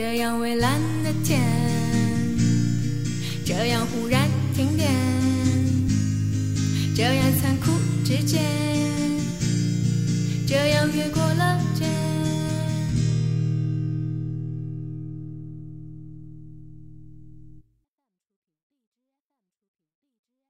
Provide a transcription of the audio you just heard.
这样蔚蓝的天，这样忽然停电，这样残酷之间。这样越过了界。